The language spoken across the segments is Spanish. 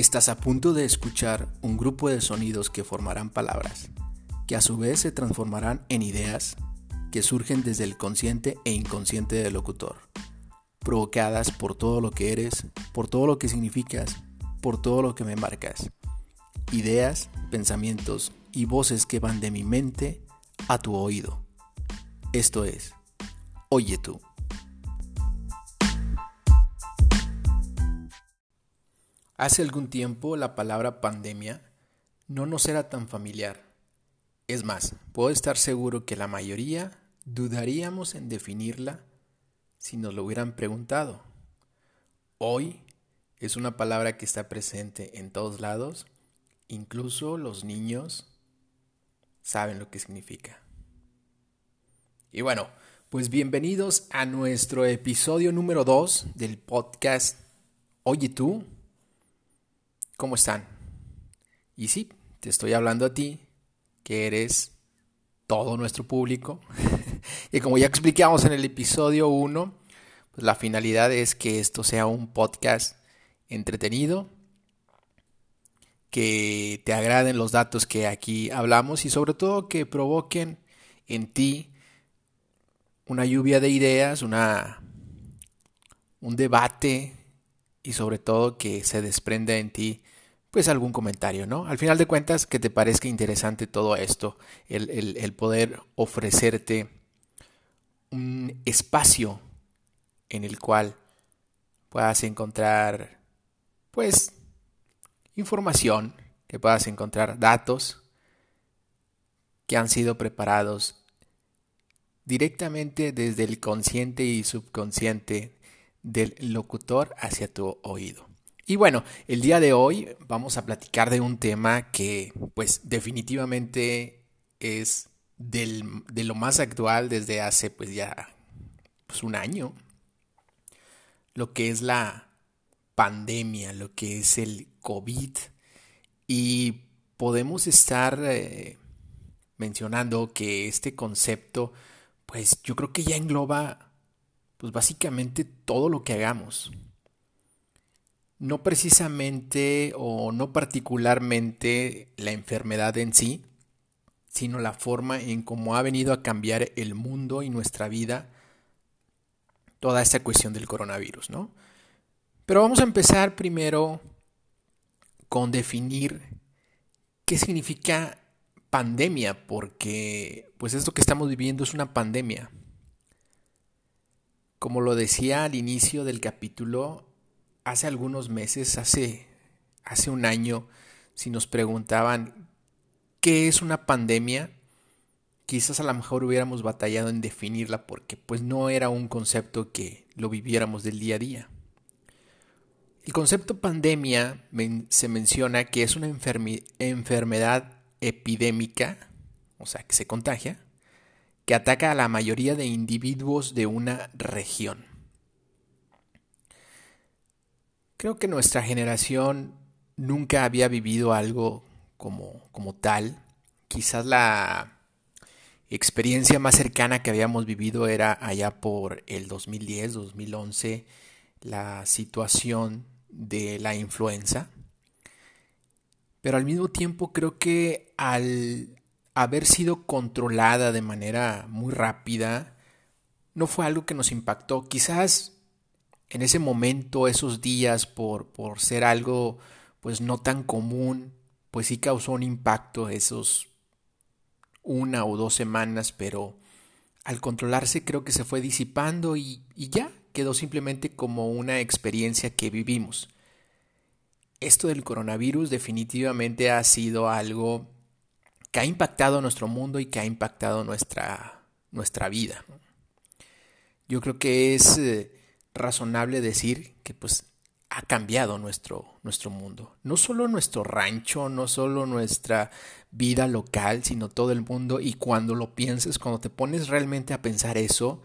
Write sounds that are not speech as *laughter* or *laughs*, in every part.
Estás a punto de escuchar un grupo de sonidos que formarán palabras, que a su vez se transformarán en ideas que surgen desde el consciente e inconsciente del locutor, provocadas por todo lo que eres, por todo lo que significas, por todo lo que me marcas. Ideas, pensamientos y voces que van de mi mente a tu oído. Esto es, oye tú. Hace algún tiempo la palabra pandemia no nos era tan familiar. Es más, puedo estar seguro que la mayoría dudaríamos en definirla si nos lo hubieran preguntado. Hoy es una palabra que está presente en todos lados, incluso los niños saben lo que significa. Y bueno, pues bienvenidos a nuestro episodio número 2 del podcast Oye tú, ¿Cómo están? Y sí, te estoy hablando a ti, que eres todo nuestro público. *laughs* y como ya explicamos en el episodio 1, pues la finalidad es que esto sea un podcast entretenido, que te agraden los datos que aquí hablamos y sobre todo que provoquen en ti una lluvia de ideas, una un debate y sobre todo que se desprenda en ti pues algún comentario, ¿no? Al final de cuentas, que te parezca interesante todo esto, el, el, poder ofrecerte un espacio en el cual puedas encontrar, pues, información, que puedas encontrar datos que han sido preparados directamente desde el consciente y subconsciente del locutor hacia tu oído. Y bueno, el día de hoy vamos a platicar de un tema que pues definitivamente es del, de lo más actual desde hace pues ya pues, un año. Lo que es la pandemia, lo que es el COVID. Y podemos estar eh, mencionando que este concepto pues yo creo que ya engloba pues básicamente todo lo que hagamos no precisamente o no particularmente la enfermedad en sí, sino la forma en cómo ha venido a cambiar el mundo y nuestra vida toda esta cuestión del coronavirus, ¿no? Pero vamos a empezar primero con definir qué significa pandemia, porque pues esto que estamos viviendo es una pandemia. Como lo decía al inicio del capítulo, hace algunos meses, hace, hace un año, si nos preguntaban qué es una pandemia, quizás a lo mejor hubiéramos batallado en definirla porque pues no era un concepto que lo viviéramos del día a día. El concepto pandemia se menciona que es una enfermedad epidémica, o sea, que se contagia, que ataca a la mayoría de individuos de una región. Creo que nuestra generación nunca había vivido algo como, como tal. Quizás la experiencia más cercana que habíamos vivido era allá por el 2010, 2011, la situación de la influenza. Pero al mismo tiempo creo que al haber sido controlada de manera muy rápida, no fue algo que nos impactó. Quizás en ese momento, esos días, por, por ser algo pues no tan común, pues sí causó un impacto esos una o dos semanas, pero al controlarse creo que se fue disipando y, y ya quedó simplemente como una experiencia que vivimos. Esto del coronavirus definitivamente ha sido algo que ha impactado nuestro mundo y que ha impactado nuestra, nuestra vida. Yo creo que es eh, razonable decir que pues ha cambiado nuestro, nuestro mundo. No solo nuestro rancho, no solo nuestra vida local, sino todo el mundo. Y cuando lo pienses, cuando te pones realmente a pensar eso,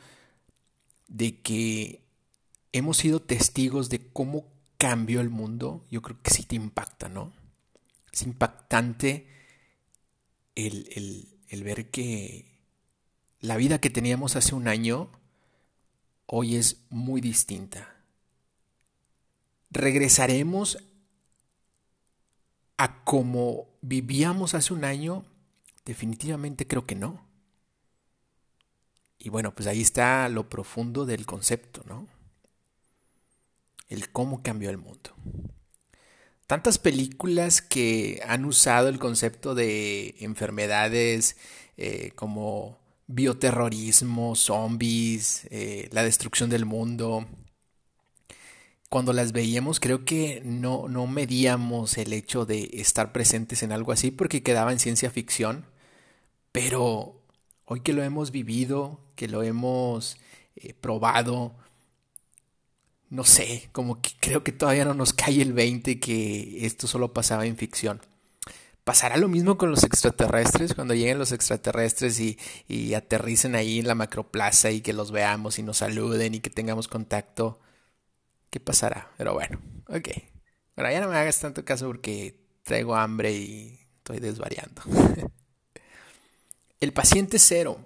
de que hemos sido testigos de cómo cambió el mundo, yo creo que sí te impacta, ¿no? Es impactante el, el, el ver que la vida que teníamos hace un año hoy es muy distinta. Regresaremos a como vivíamos hace un año, definitivamente creo que no. Y bueno, pues ahí está lo profundo del concepto, ¿no? El cómo cambió el mundo. Tantas películas que han usado el concepto de enfermedades eh, como bioterrorismo, zombies, eh, la destrucción del mundo. Cuando las veíamos creo que no, no medíamos el hecho de estar presentes en algo así porque quedaba en ciencia ficción, pero hoy que lo hemos vivido, que lo hemos eh, probado, no sé, como que creo que todavía no nos cae el 20 que esto solo pasaba en ficción. ¿Pasará lo mismo con los extraterrestres cuando lleguen los extraterrestres y, y, aterricen ahí en la macroplaza y que los veamos y nos saluden y que tengamos contacto? ¿Qué pasará? Pero bueno, ok. Ahora ya no me hagas tanto caso porque traigo hambre y estoy desvariando. *laughs* el paciente cero.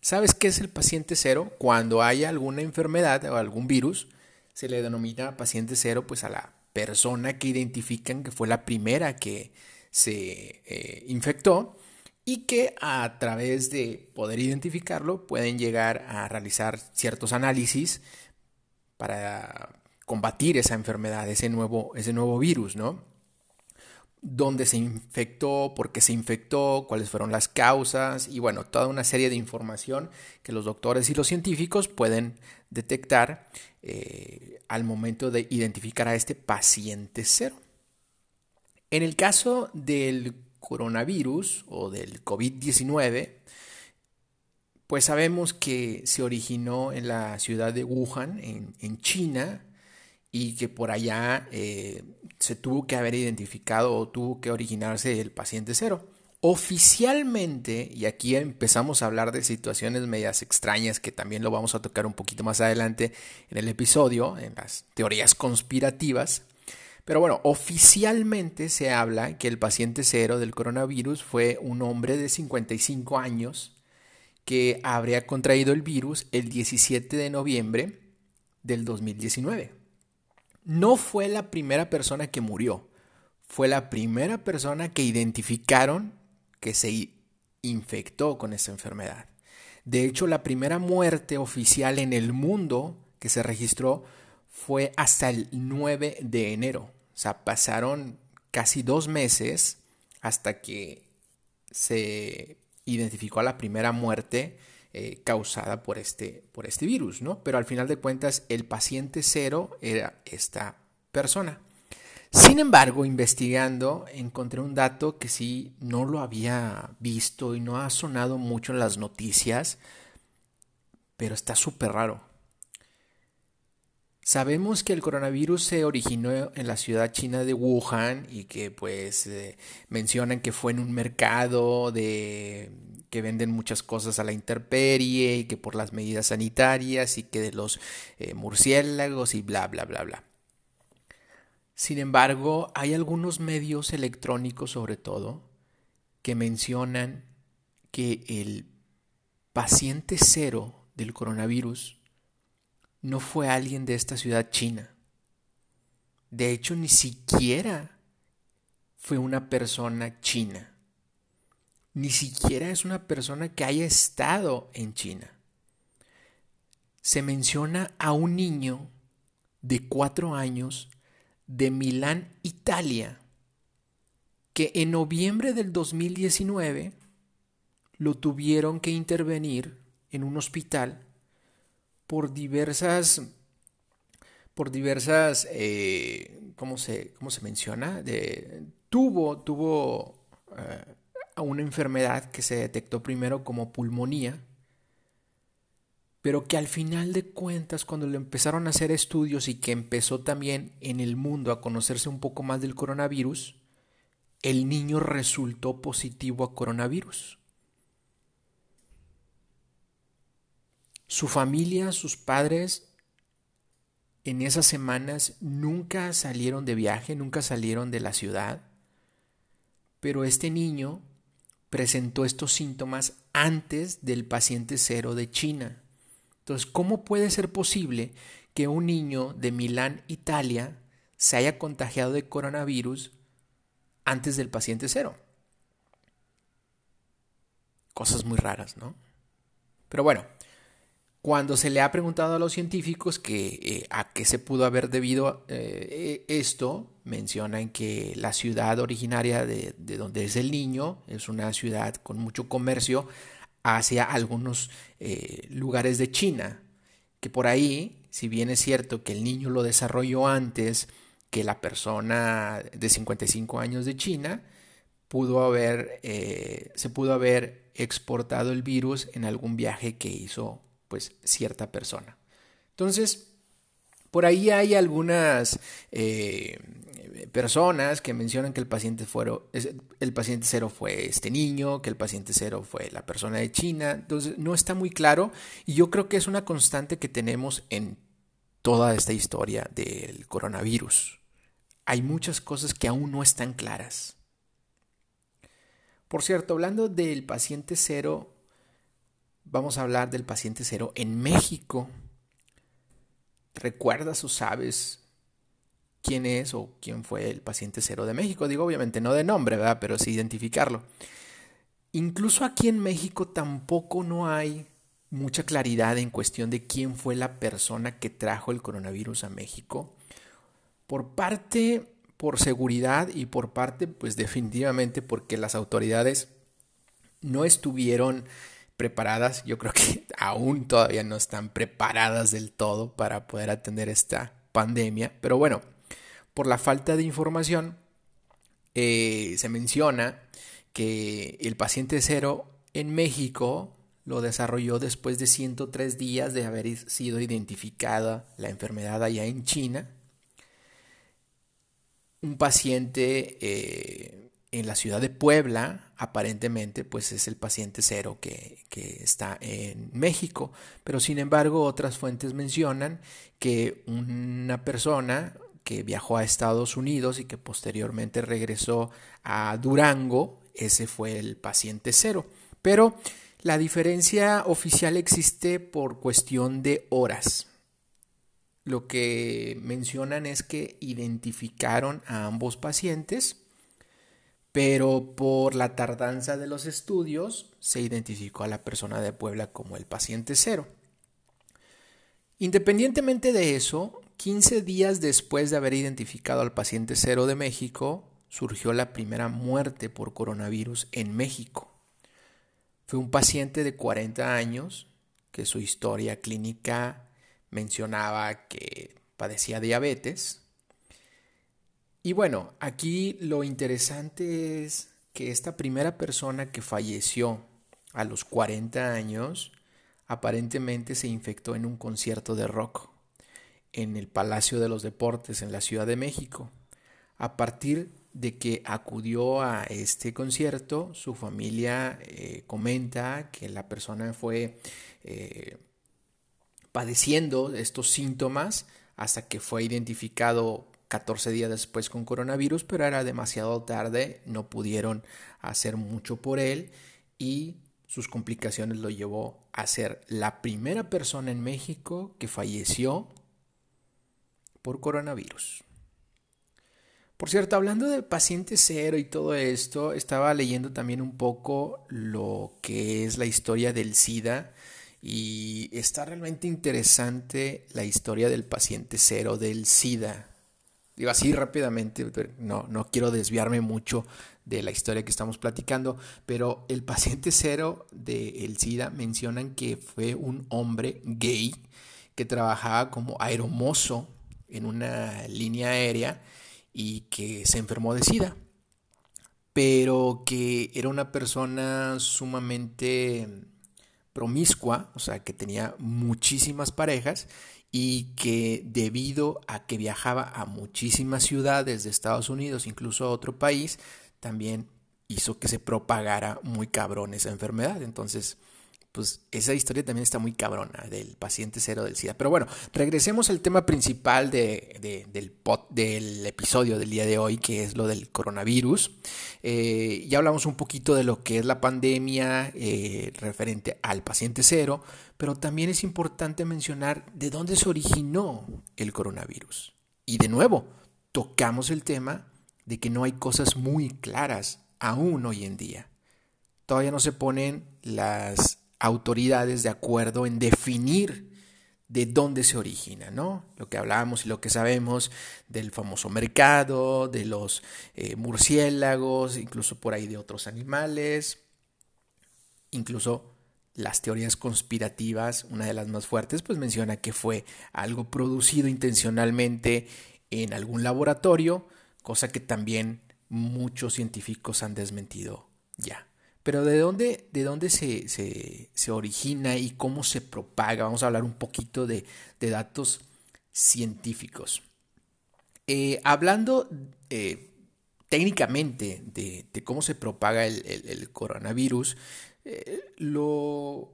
¿Sabes qué es el paciente cero? Cuando haya alguna enfermedad o algún virus, se le denomina paciente cero pues a la persona que identifican que fue la primera que se eh, infectó y que a través de poder identificarlo pueden llegar a realizar ciertos análisis para combatir esa enfermedad, ese nuevo, ese nuevo virus, ¿no? Dónde se infectó, por qué se infectó, cuáles fueron las causas y bueno, toda una serie de información que los doctores y los científicos pueden detectar eh, al momento de identificar a este paciente cero. En el caso del coronavirus o del COVID-19, pues sabemos que se originó en la ciudad de Wuhan, en, China, y que por allá eh, se tuvo que haber identificado o tuvo que originarse el paciente cero. Oficialmente, y aquí empezamos a hablar de situaciones medias extrañas que también lo vamos a tocar un poquito más adelante en el episodio, en las teorías conspirativas, pero bueno, oficialmente se habla que el paciente cero del coronavirus fue un hombre de 55 años que habría contraído el virus el 17 de noviembre del 2019. No fue la primera persona que murió, fue la primera persona que identificaron que se infectó con esa enfermedad. De hecho, la primera muerte oficial en el mundo que se registró fue hasta el 9 de enero. O sea, pasaron casi dos meses hasta que se identificó a la primera muerte eh, causada por este, por este virus, ¿no? Pero al final de cuentas, el paciente cero era esta persona. Sin embargo, investigando, encontré un dato que sí no lo había visto y no ha sonado mucho en las noticias, pero está súper raro. Sabemos que el coronavirus se originó en la ciudad china de Wuhan y que pues eh, mencionan que fue en un mercado de que venden muchas cosas a la intemperie y que por las medidas sanitarias y que de los eh, murciélagos y bla bla bla bla. Sin embargo, hay algunos medios electrónicos sobre todo que mencionan que el paciente cero del coronavirus no fue alguien de esta ciudad china. De hecho, ni siquiera fue una persona china. Ni siquiera es una persona que haya estado en China. Se menciona a un niño de cuatro años de Milán, Italia, que en noviembre del 2019 lo tuvieron que intervenir en un hospital por diversas, por diversas, eh, ¿cómo, se, ¿cómo, se, menciona? Tuvo, tuvo eh, una enfermedad que se detectó primero como pulmonía, pero que al final de cuentas, cuando le empezaron a hacer estudios y que empezó también en el mundo a conocerse un poco más del coronavirus, el niño resultó positivo a coronavirus. Su familia, sus padres, en esas semanas nunca salieron de viaje, nunca salieron de la ciudad, pero este niño presentó estos síntomas antes del paciente cero de China. Entonces, ¿cómo puede ser posible que un niño de Milán, Italia, se haya contagiado de coronavirus antes del paciente cero. Cosas muy raras, ¿no? Pero bueno, cuando se le ha preguntado a los científicos eh, a qué se pudo haber debido eh, esto, mencionan que la ciudad originaria de, donde es el niño es una ciudad con mucho comercio hacia algunos eh, lugares de China, que por ahí, si bien es cierto que el niño lo desarrolló antes que la persona de 55 años de China, pudo haber, se pudo haber exportado el virus en algún viaje que hizo pues cierta persona. Entonces, por ahí hay algunas eh, personas que mencionan que el paciente, el paciente cero fue este niño, que el paciente cero fue la persona de China. Entonces, no está muy claro y yo creo que es una constante que tenemos en toda esta historia del coronavirus. Hay muchas cosas que aún no están claras. Por cierto, hablando del paciente cero, vamos a hablar del paciente cero en México. ¿Recuerdas o sabes quién es o quién fue el paciente cero de México? Digo, obviamente no de nombre, ¿verdad? Pero sí identificarlo. Incluso aquí en México tampoco no hay mucha claridad en cuestión de quién fue la persona que trajo el coronavirus a México. Por parte, por seguridad y por parte, pues definitivamente porque las autoridades no estuvieron preparadas. Yo creo que *laughs* aún todavía no están preparadas del todo para poder atender esta pandemia. Pero bueno, por la falta de información, eh, se menciona que el paciente cero en México lo desarrolló después de 103 días de haber sido identificada la enfermedad allá en China. Un paciente eh, en la ciudad de Puebla, aparentemente, pues es el paciente cero que, está en México. Pero sin embargo, otras fuentes mencionan que una persona que viajó a Estados Unidos y que posteriormente regresó a Durango, ese fue el paciente cero. Pero la diferencia oficial existe por cuestión de horas. Lo que mencionan es que identificaron a ambos pacientes pero por la tardanza de los estudios se identificó a la persona de Puebla como el paciente cero. Independientemente de eso, 15 días después de haber identificado al paciente cero de México, surgió la primera muerte por coronavirus en México. Fue un paciente de 40 años que su historia clínica mencionaba que padecía diabetes, y bueno, aquí lo interesante es que esta primera persona que falleció a los 40 años aparentemente se infectó en un concierto de rock en el Palacio de los Deportes en la Ciudad de México. A partir de que acudió a este concierto, su familia eh, comenta que la persona fue eh, padeciendo estos síntomas hasta que fue identificado 14 días después con coronavirus, pero era demasiado tarde, no pudieron hacer mucho por él y sus complicaciones lo llevó a ser la primera persona en México que falleció por coronavirus. Por cierto, hablando de paciente cero y todo esto, estaba leyendo también un poco lo que es la historia del SIDA y está realmente interesante la historia del paciente cero del SIDA. Digo así rápidamente, no, no quiero desviarme mucho de la historia que estamos platicando, pero el paciente cero del SIDA mencionan que fue un hombre gay que trabajaba como aeromozo en una línea aérea y que se enfermó de SIDA, pero que era una persona sumamente promiscua, o sea, que tenía muchísimas parejas y que debido a que viajaba a muchísimas ciudades de Estados Unidos, incluso a otro país, también hizo que se propagara muy cabrón esa enfermedad. Entonces, pues esa historia también está muy cabrona del paciente cero del SIDA. Pero bueno, regresemos al tema principal de, del, episodio del día de hoy, que es lo del coronavirus. Eh, ya hablamos un poquito de lo que es la pandemia eh, referente al paciente cero, pero también es importante mencionar de dónde se originó el coronavirus. Y de nuevo, tocamos el tema de que no hay cosas muy claras aún hoy en día. Todavía no se ponen las autoridades de acuerdo en definir de dónde se origina, ¿no? Lo que hablábamos y lo que sabemos del famoso mercado, de los eh, murciélagos, incluso por ahí de otros animales, incluso las teorías conspirativas, una de las más fuertes, pues menciona que fue algo producido intencionalmente en algún laboratorio, cosa que también muchos científicos han desmentido ya. Pero ¿de dónde, de dónde se, se, origina y cómo se propaga? Vamos a hablar un poquito de, datos científicos. Eh, hablando eh, técnicamente de, cómo se propaga el, coronavirus, eh, lo,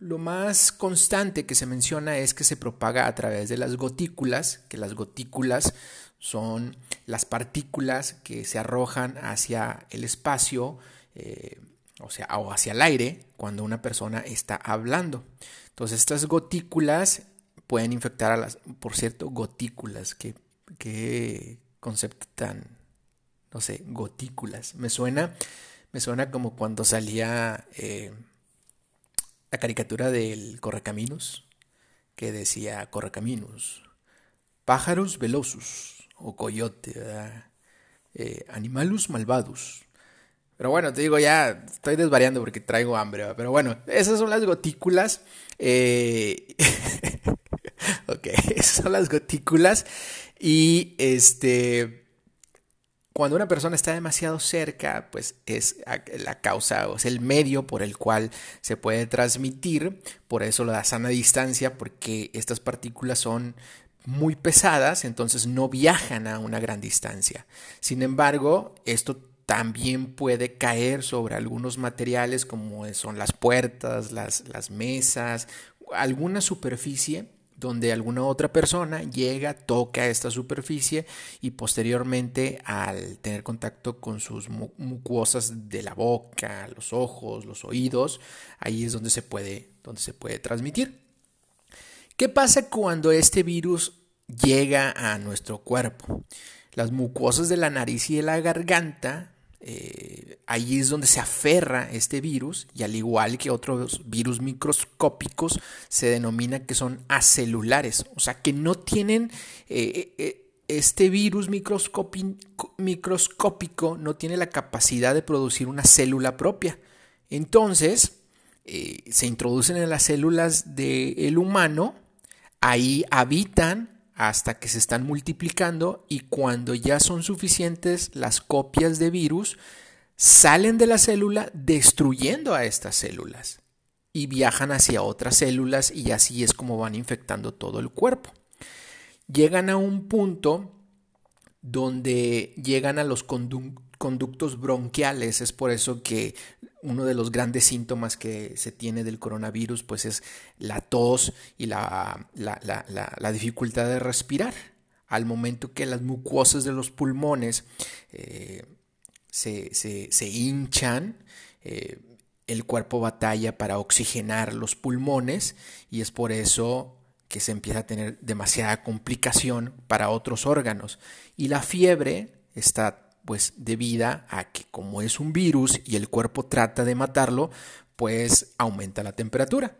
lo más constante que se menciona es que se propaga a través de las gotículas, que las gotículas son las partículas que se arrojan hacia el espacio o sea, o hacia el aire cuando una persona está hablando. Entonces, estas gotículas pueden infectar a las, por cierto, gotículas, qué, qué concepto tan, no sé, gotículas. Me suena, me suena como cuando salía eh, la caricatura del Correcaminos, que decía Correcaminos, pájaros velosos o coyote, eh, animalus malvados, pero bueno, te digo, ya estoy desvariando porque traigo hambre. Pero bueno, esas son las gotículas. Eh... *laughs* ok, esas son las gotículas. Y este. Cuando una persona está demasiado cerca, pues es la causa o es el medio por el cual se puede transmitir. Por eso lo da sana distancia, porque estas partículas son muy pesadas, entonces no viajan a una gran distancia. Sin embargo, esto también puede caer sobre algunos materiales como son las puertas, las, mesas, alguna superficie donde alguna otra persona llega, toca esta superficie y posteriormente al tener contacto con sus mucosas de la boca, los ojos, los oídos, ahí es donde se puede, donde se puede transmitir. ¿Qué pasa cuando este virus llega a nuestro cuerpo? Las mucosas de la nariz y de la garganta eh, ahí es donde se aferra este virus y al igual que otros virus microscópicos se denomina que son acelulares, o sea que no tienen eh, eh, este virus microscópico no tiene la capacidad de producir una célula propia. Entonces se introducen en las células del humano, ahí habitan hasta que se están multiplicando y cuando ya son suficientes las copias de virus, salen de la célula destruyendo a estas células y viajan hacia otras células y así es como van infectando todo el cuerpo. Llegan a un punto donde llegan a los conductos bronquiales, es por eso que uno de los grandes síntomas que se tiene del coronavirus pues es la tos y la, dificultad de respirar. Al momento que las mucosas de los pulmones eh, se, hinchan, eh, el cuerpo batalla para oxigenar los pulmones y es por eso que se empieza a tener demasiada complicación para otros órganos. Y la fiebre está pues debida a que como es un virus y el cuerpo trata de matarlo, pues aumenta la temperatura.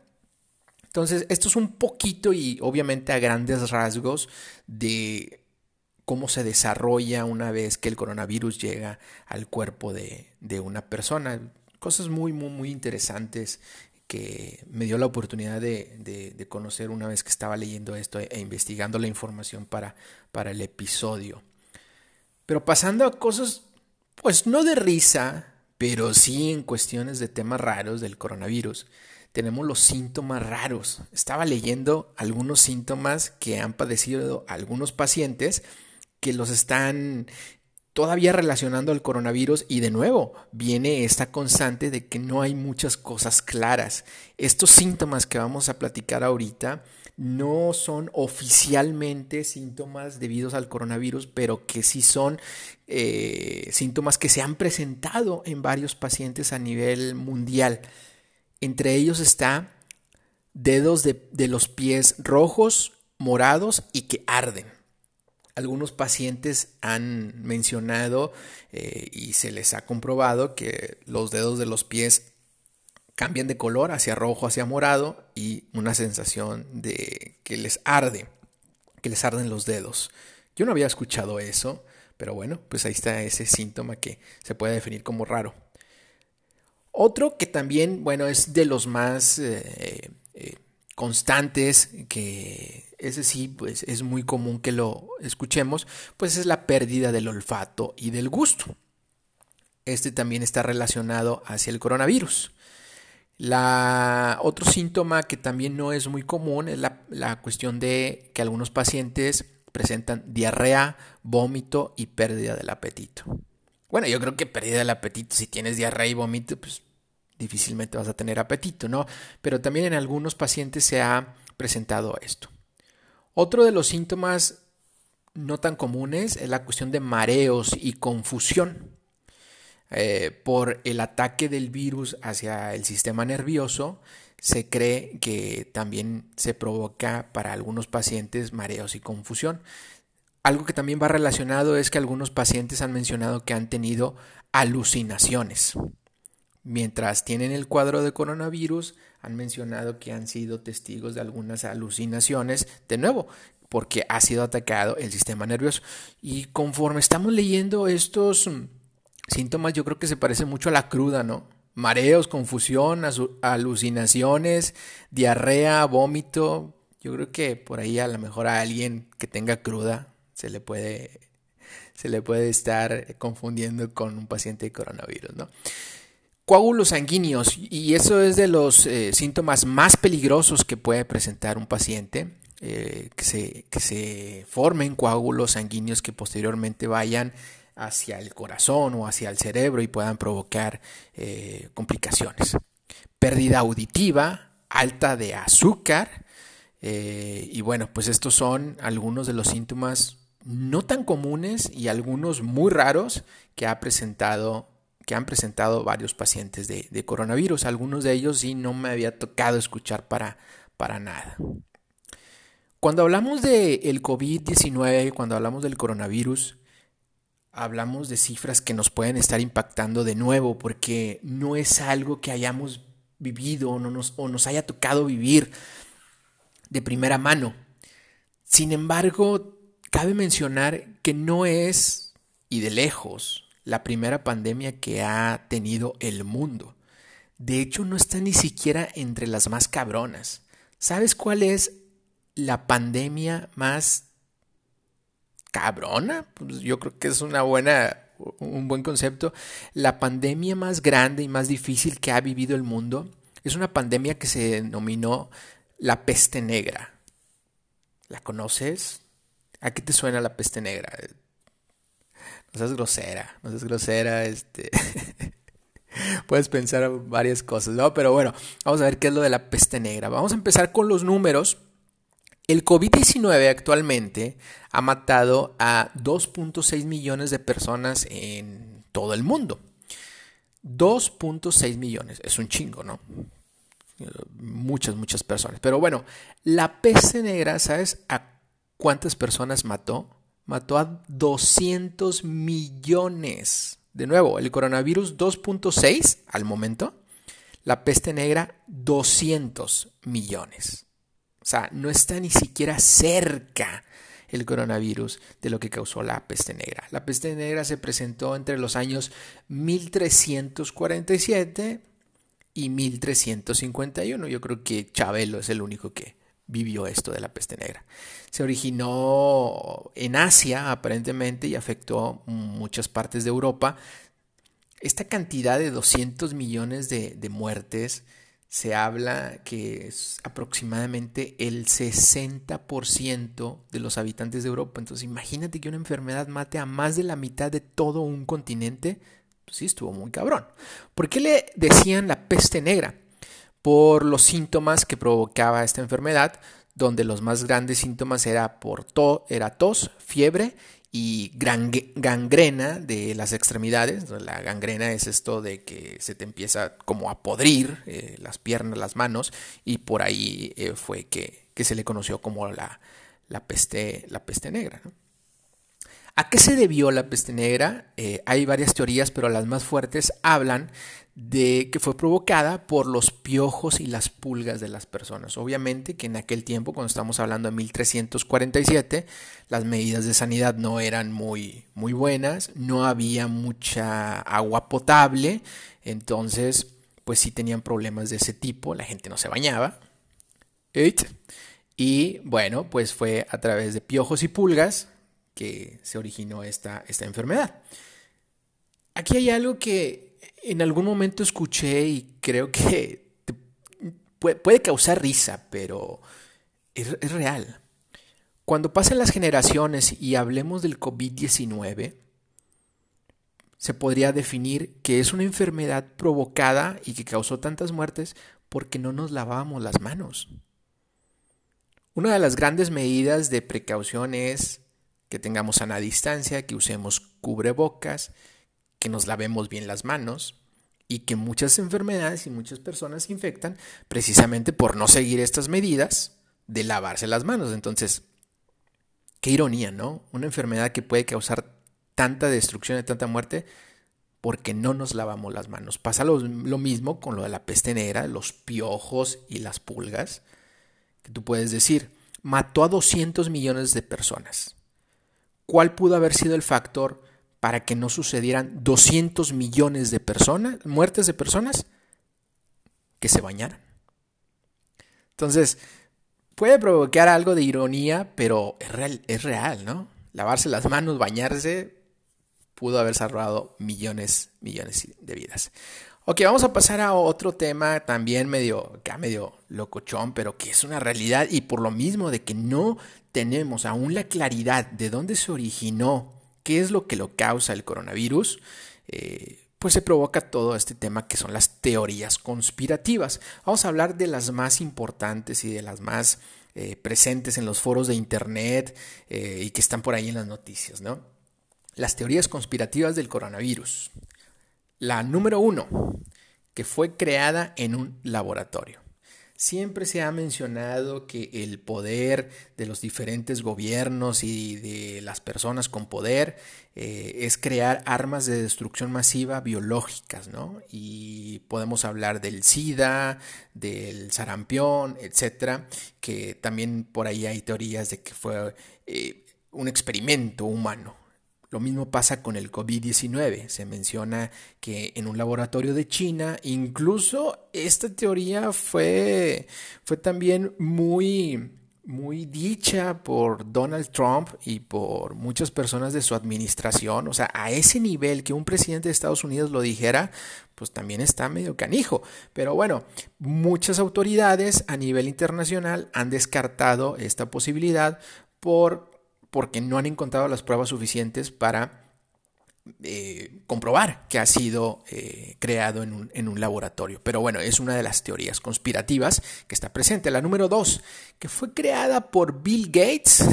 Entonces, esto es un poquito y obviamente a grandes rasgos de cómo se desarrolla una vez que el coronavirus llega al cuerpo de, una persona. Cosas muy, muy, muy interesantes que me dio la oportunidad de, conocer una vez que estaba leyendo esto e investigando la información para, para el episodio. Pero pasando a cosas, pues no de risa, pero sí en cuestiones de temas raros del coronavirus. Tenemos los síntomas raros. Estaba leyendo algunos síntomas que han padecido algunos pacientes que los están todavía relacionando al coronavirus y de nuevo viene esta constante de que no hay muchas cosas claras. Estos síntomas que vamos a platicar ahorita no son oficialmente síntomas debidos al coronavirus, pero que sí son eh, síntomas que se han presentado en varios pacientes a nivel mundial. Entre ellos está dedos de, los pies rojos, morados y que arden. algunos pacientes han mencionado eh, y se les ha comprobado que los dedos de los pies cambian de color hacia rojo, hacia morado y una sensación de que les arde, que les arden los dedos. Yo no había escuchado eso, pero bueno, pues ahí está ese síntoma que se puede definir como raro. Otro que también, bueno, es de los más eh, eh, constantes, que ese sí, pues es muy común que lo escuchemos, pues es la pérdida del olfato y del gusto. Este también está relacionado hacia el coronavirus. Otro síntoma que también no es muy común es la, la cuestión de que algunos pacientes presentan diarrea, vómito y pérdida del apetito. Bueno, yo creo que pérdida del apetito, si tienes diarrea y vómito, pues difícilmente vas a tener apetito, ¿no? Pero también en algunos pacientes se ha presentado esto. Otro de los síntomas no tan comunes es la cuestión de mareos y confusión. Eh, por el ataque del virus hacia el sistema nervioso, se cree que también se provoca para algunos pacientes mareos y confusión. Algo que también va relacionado es que algunos pacientes han mencionado que han tenido alucinaciones. Mientras tienen el cuadro de coronavirus, han mencionado que han sido testigos de algunas alucinaciones, de nuevo, porque ha sido atacado el sistema nervioso. Y conforme estamos leyendo estos síntomas, yo creo que se parece mucho a la cruda, ¿no? Mareos, confusión, alucinaciones, diarrea, vómito. Yo creo que por ahí a lo mejor a alguien que tenga cruda se le puede, se le puede estar confundiendo con un paciente de coronavirus, ¿no? coágulos sanguíneos, y eso es de los eh, síntomas más peligrosos que puede presentar un paciente, eh, que, se, que se formen coágulos sanguíneos que posteriormente vayan hacia el corazón o hacia el cerebro y puedan provocar eh, complicaciones. Pérdida auditiva, alta de azúcar, y bueno, pues estos son algunos de los síntomas no tan comunes y algunos muy raros que ha presentado que han presentado varios pacientes de, coronavirus. Algunos de ellos sí no me había tocado escuchar para, para nada. Cuando hablamos del el COVID-19, cuando hablamos del coronavirus, hablamos de cifras que nos pueden estar impactando de nuevo porque no es algo que hayamos vivido o, nos, o nos haya tocado vivir de primera mano. Sin embargo, cabe mencionar que no es, y de lejos, la primera pandemia que ha tenido el mundo. De hecho, no está ni siquiera entre las más cabronas. ¿Sabes cuál es la pandemia más cabrona? Pues yo creo que es una buena, un buen concepto. La pandemia más grande y más difícil que ha vivido el mundo es una pandemia que se denominó la peste negra. ¿La conoces? ¿A qué te suena la peste negra? no seas grosera, no seas grosera, este... *laughs* Puedes pensar varias cosas, ¿no? Pero bueno, vamos a ver qué es lo de la peste negra. Vamos a empezar con los números. El COVID-19 actualmente ha matado a 2.6 millones de personas en todo el mundo. 2.6 millones, es un chingo, ¿no? Muchas, muchas personas. Pero bueno, la peste negra, ¿sabes a cuántas personas mató? mató a 200 millones. De nuevo, el coronavirus 2.6 al momento, la peste negra 200 millones. O sea, no está ni siquiera cerca el coronavirus de lo que causó la peste negra. La peste negra se presentó entre los años 1347 y 1351. Yo creo que Chabelo es el único que vivió esto de la peste negra. Se originó en Asia aparentemente y afectó muchas partes de Europa. Esta cantidad de 200 millones de, muertes se habla que es aproximadamente el 60% de los habitantes de Europa. Entonces imagínate que una enfermedad mate a más de la mitad de todo un continente. Pues sí, estuvo muy cabrón. ¿Por qué le decían la peste negra? por los síntomas que provocaba esta enfermedad, donde los más grandes síntomas era, por era tos, fiebre y gangrena de las extremidades. La gangrena es esto de que se te empieza como a podrir eh, las piernas, las manos, y por ahí eh, fue que, se le conoció como la, la, peste, la peste negra. ¿A qué se debió la peste negra? Eh, hay varias teorías, pero las más fuertes hablan de que fue provocada por los piojos y las pulgas de las personas. Obviamente que en aquel tiempo, cuando estamos hablando de 1347, las medidas de sanidad no eran muy, muy buenas, no había mucha agua potable, entonces pues sí tenían problemas de ese tipo, la gente no se bañaba. Y bueno, pues fue a través de piojos y pulgas que se originó esta, esta enfermedad. Aquí hay algo que en algún momento escuché y creo que puede, causar risa, pero es, real. Cuando pasen las generaciones y hablemos del COVID-19, se podría definir que es una enfermedad provocada y que causó tantas muertes porque no nos lavábamos las manos. Una de las grandes medidas de precaución es que tengamos sana distancia, que usemos cubrebocas, que nos lavemos bien las manos y que muchas enfermedades y muchas personas se infectan precisamente por no seguir estas medidas de lavarse las manos. Entonces, qué ironía, ¿no? Una enfermedad que puede causar tanta destrucción y tanta muerte porque no nos lavamos las manos. Pasa lo, mismo con lo de la peste negra, los piojos y las pulgas, que tú puedes decir, mató a 200 millones de personas. ¿Cuál pudo haber sido el factor para que no sucedieran 200 millones de personas, muertes de personas, que se bañaran. Entonces, puede provocar algo de ironía, pero es real, es real, ¿no? Lavarse las manos, bañarse, pudo haber salvado millones, millones de vidas. Ok, vamos a pasar a otro tema también medio, acá medio locochón, pero que es una realidad y por lo mismo de que no tenemos aún la claridad de dónde se originó qué es lo que lo causa el coronavirus, eh, pues se provoca todo este tema que son las teorías conspirativas. Vamos a hablar de las más importantes y de las más eh, presentes en los foros de Internet eh, y que están por ahí en las noticias, ¿no? Las teorías conspirativas del coronavirus. La número uno, que fue creada en un laboratorio. Siempre se ha mencionado que el poder de los diferentes gobiernos y de las personas con poder eh, es crear armas de destrucción masiva biológicas, ¿no? Y podemos hablar del SIDA, del sarampión, etcétera, que también por ahí hay teorías de que fue eh, un experimento humano. Lo mismo pasa con el COVID-19. Se menciona que en un laboratorio de China, incluso esta teoría fue, fue también muy, muy dicha por Donald Trump y por muchas personas de su administración. O sea, a ese nivel que un presidente de Estados Unidos lo dijera, pues también está medio canijo. Pero bueno, muchas autoridades a nivel internacional han descartado esta posibilidad por porque no han encontrado las pruebas suficientes para eh, comprobar que ha sido eh, creado en un, en un, laboratorio. Pero bueno, es una de las teorías conspirativas que está presente. La número dos, que fue creada por Bill Gates,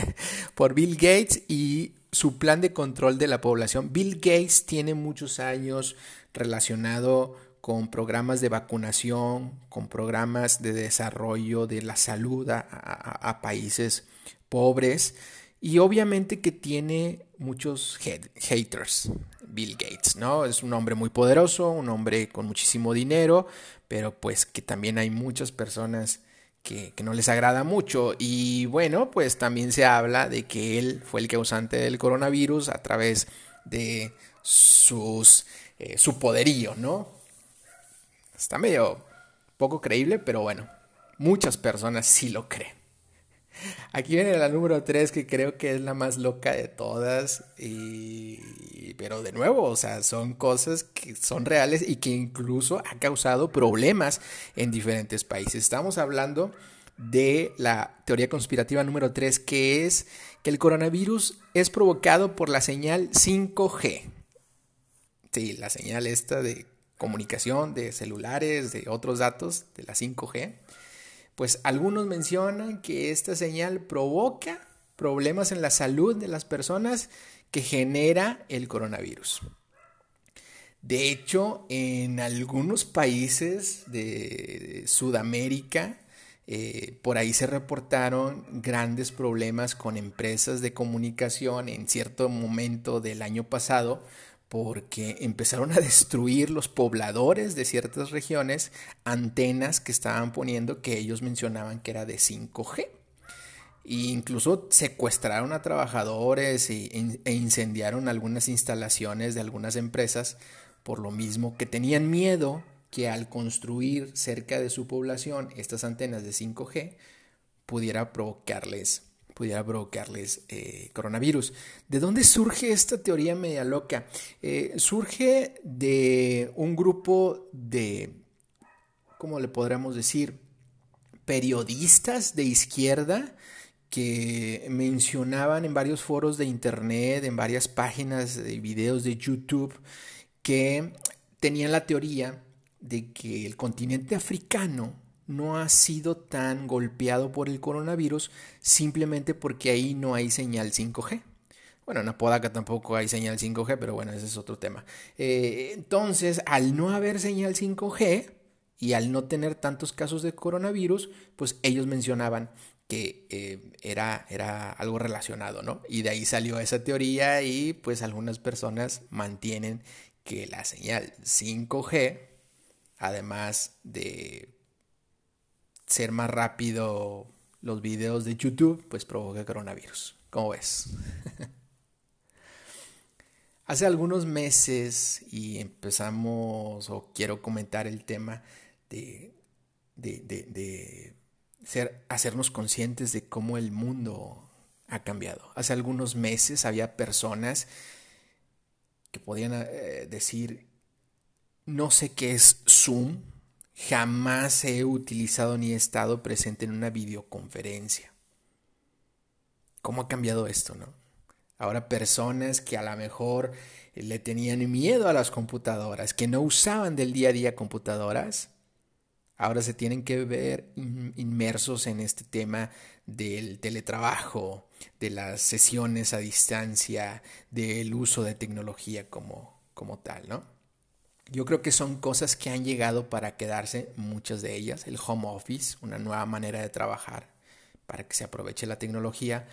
*laughs* por Bill Gates y su plan de control de la población. Bill Gates tiene muchos años relacionado con programas de vacunación, con programas de desarrollo de la salud a, países pobres. Y obviamente que tiene muchos haters, Bill Gates, ¿no? Es un hombre muy poderoso, un hombre con muchísimo dinero, pero pues que también hay muchas personas que, no les agrada mucho. Y bueno, pues también se habla de que él fue el causante del coronavirus a través de sus, eh, su poderío, ¿no? Está medio poco creíble, pero bueno, muchas personas sí lo creen. Aquí viene la número 3 que creo que es la más loca de todas. Y, pero de nuevo, o sea, son cosas que son reales y que incluso ha causado problemas en diferentes países. Estamos hablando de la teoría conspirativa número 3 que es que el coronavirus es provocado por la señal 5G. Sí, la señal esta de comunicación de celulares, de otros datos, de la 5G pues algunos mencionan que esta señal provoca problemas en la salud de las personas que genera el coronavirus. De hecho, en algunos países de Sudamérica eh, por ahí se reportaron grandes problemas con empresas de comunicación en cierto momento del año pasado porque empezaron a destruir los pobladores de ciertas regiones antenas que estaban poniendo que ellos mencionaban que era de 5G. E incluso secuestraron a trabajadores e, e incendiaron algunas instalaciones de algunas empresas por lo mismo que tenían miedo que al construir cerca de su población estas antenas de 5G pudiera provocarles, pudiera provocarles eh, coronavirus. ¿De dónde surge esta teoría media loca? Eh, surge de un grupo de, ¿cómo le podríamos decir? Periodistas de izquierda que mencionaban en varios foros de internet, en varias páginas de videos de YouTube, que tenían la teoría de que el continente africano no ha sido tan golpeado por el coronavirus simplemente porque ahí no hay señal 5G. Bueno, en Apodaca tampoco hay señal 5G, pero bueno, ese es otro tema. Eh, entonces, al no haber señal 5G y al no tener tantos casos de coronavirus, pues ellos mencionaban que eh, era, era algo relacionado, ¿no? Y de ahí salió esa teoría y pues algunas personas mantienen que la señal 5G además de ser más rápido los videos de YouTube, pues provoca coronavirus. ¿Cómo ves? *laughs* Hace algunos meses y empezamos, o quiero comentar el tema de, de, de, ser, hacernos conscientes de cómo el mundo ha cambiado. Hace algunos meses había personas que podían eh, decir, no sé qué es Zoom. Jamás he utilizado ni estado presente en una videoconferencia. ¿Cómo ha cambiado esto, no? Ahora personas que a lo mejor le tenían miedo a las computadoras, que no usaban del día a día computadoras, ahora se tienen que ver inmersos en este tema del teletrabajo, de las sesiones a distancia, del uso de tecnología como, como tal, ¿no? Yo creo que son cosas que han llegado para quedarse, muchas de ellas. El home office, una nueva manera de trabajar para que se aproveche la tecnología.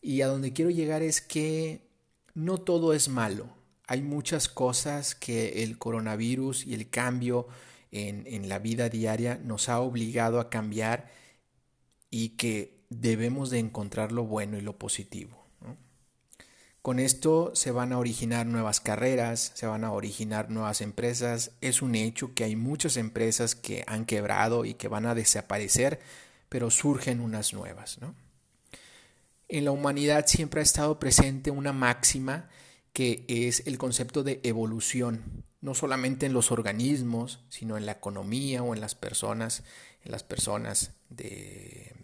Y a donde quiero llegar es que no todo es malo. Hay muchas cosas que el coronavirus y el cambio en, en la vida diaria nos ha obligado a cambiar y que debemos de encontrar lo bueno y lo positivo. Con esto se van a originar nuevas carreras, se van a originar nuevas empresas. Es un hecho que hay muchas empresas que han quebrado y que van a desaparecer, pero surgen unas nuevas. En la humanidad siempre ha estado presente una máxima que es el concepto de evolución, no solamente en los organismos, sino en la economía o en las personas, en las personas de,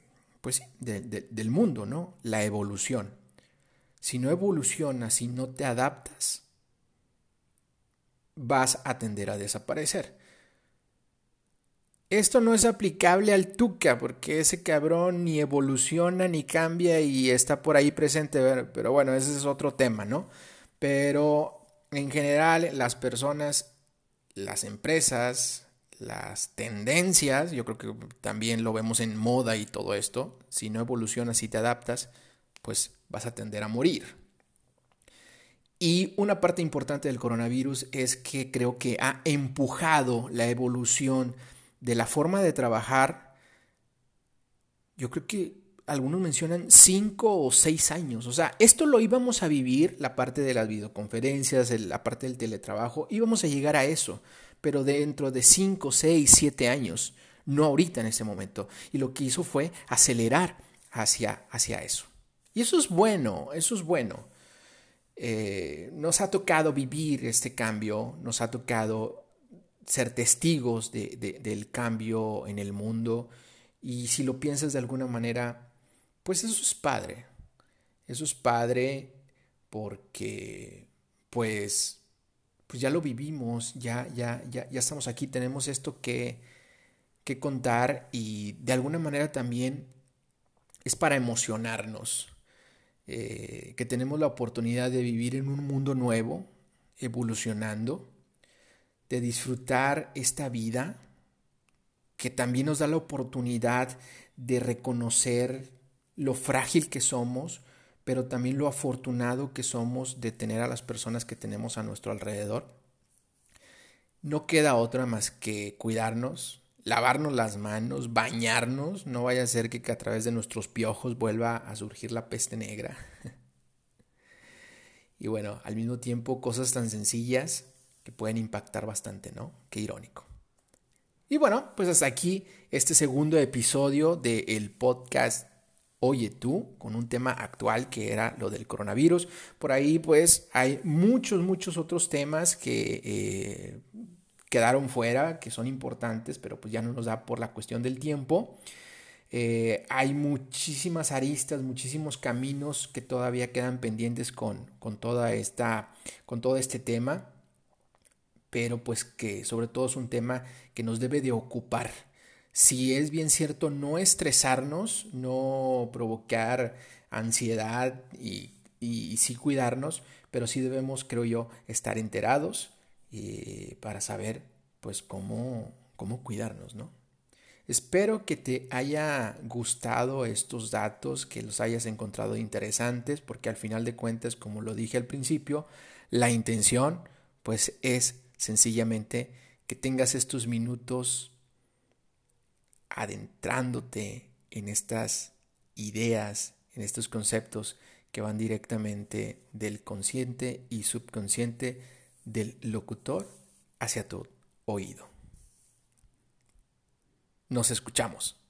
pues, del mundo, ¿no? La evolución. Si no evolucionas, si no te adaptas, vas a tender a desaparecer. Esto no es aplicable al Tuca, porque ese cabrón ni evoluciona ni cambia y está por ahí presente, pero bueno, ese es otro tema, ¿no? Pero en general las personas, las empresas, las tendencias, yo creo que también lo vemos en moda y todo esto, si no evolucionas y te adaptas, pues vas a tender a morir. Y una parte importante del coronavirus es que creo que ha empujado la evolución de la forma de trabajar. Yo creo que algunos mencionan cinco o seis años. O sea, esto lo íbamos a vivir, la parte de las videoconferencias, la parte del teletrabajo, íbamos a llegar a eso, pero dentro de cinco, seis, siete años, no ahorita en ese momento. Y lo que hizo fue acelerar hacia, hacia eso. Y eso es bueno, eso es bueno. Eh, nos ha tocado vivir este cambio, nos ha tocado ser testigos del cambio en el mundo y si lo piensas de alguna manera, pues eso es padre. Eso es padre porque pues, pues ya lo vivimos, ya, ya, ya, ya estamos aquí, tenemos esto que, que contar y de alguna manera también es para emocionarnos. Eh, que tenemos la oportunidad de vivir en un mundo nuevo, evolucionando, de disfrutar esta vida, que también nos da la oportunidad de reconocer lo frágil que somos, pero también lo afortunado que somos de tener a las personas que tenemos a nuestro alrededor. No queda otra más que cuidarnos, lavarnos las manos, bañarnos, no vaya a ser que, a través de nuestros piojos vuelva a surgir la peste negra. *laughs* y bueno, al mismo tiempo cosas tan sencillas que pueden impactar bastante, ¿no? Qué irónico. Y bueno, pues hasta aquí este segundo episodio del podcast Oye tú, con un tema actual que era lo del coronavirus. Por ahí pues hay muchos, muchos otros temas que eh, quedaron fuera, que son importantes, pero pues ya no nos da por la cuestión del tiempo. Eh, hay muchísimas aristas, muchísimos caminos que todavía quedan pendientes con, con, toda esta, con todo este tema, pero pues que sobre todo es un tema que nos debe de ocupar si es bien cierto no estresarnos, no provocar ansiedad y, sí cuidarnos, pero sí debemos, creo yo, estar enterados eh, para saber pues cómo, cómo cuidarnos, ¿no? Espero que te haya gustado estos datos, que los hayas encontrado interesantes, porque al final de cuentas, como lo dije al principio, la intención pues es sencillamente que tengas estos minutos adentrándote en estas ideas, en estos conceptos que van directamente del consciente y subconsciente del locutor hacia tu oído. Nos escuchamos.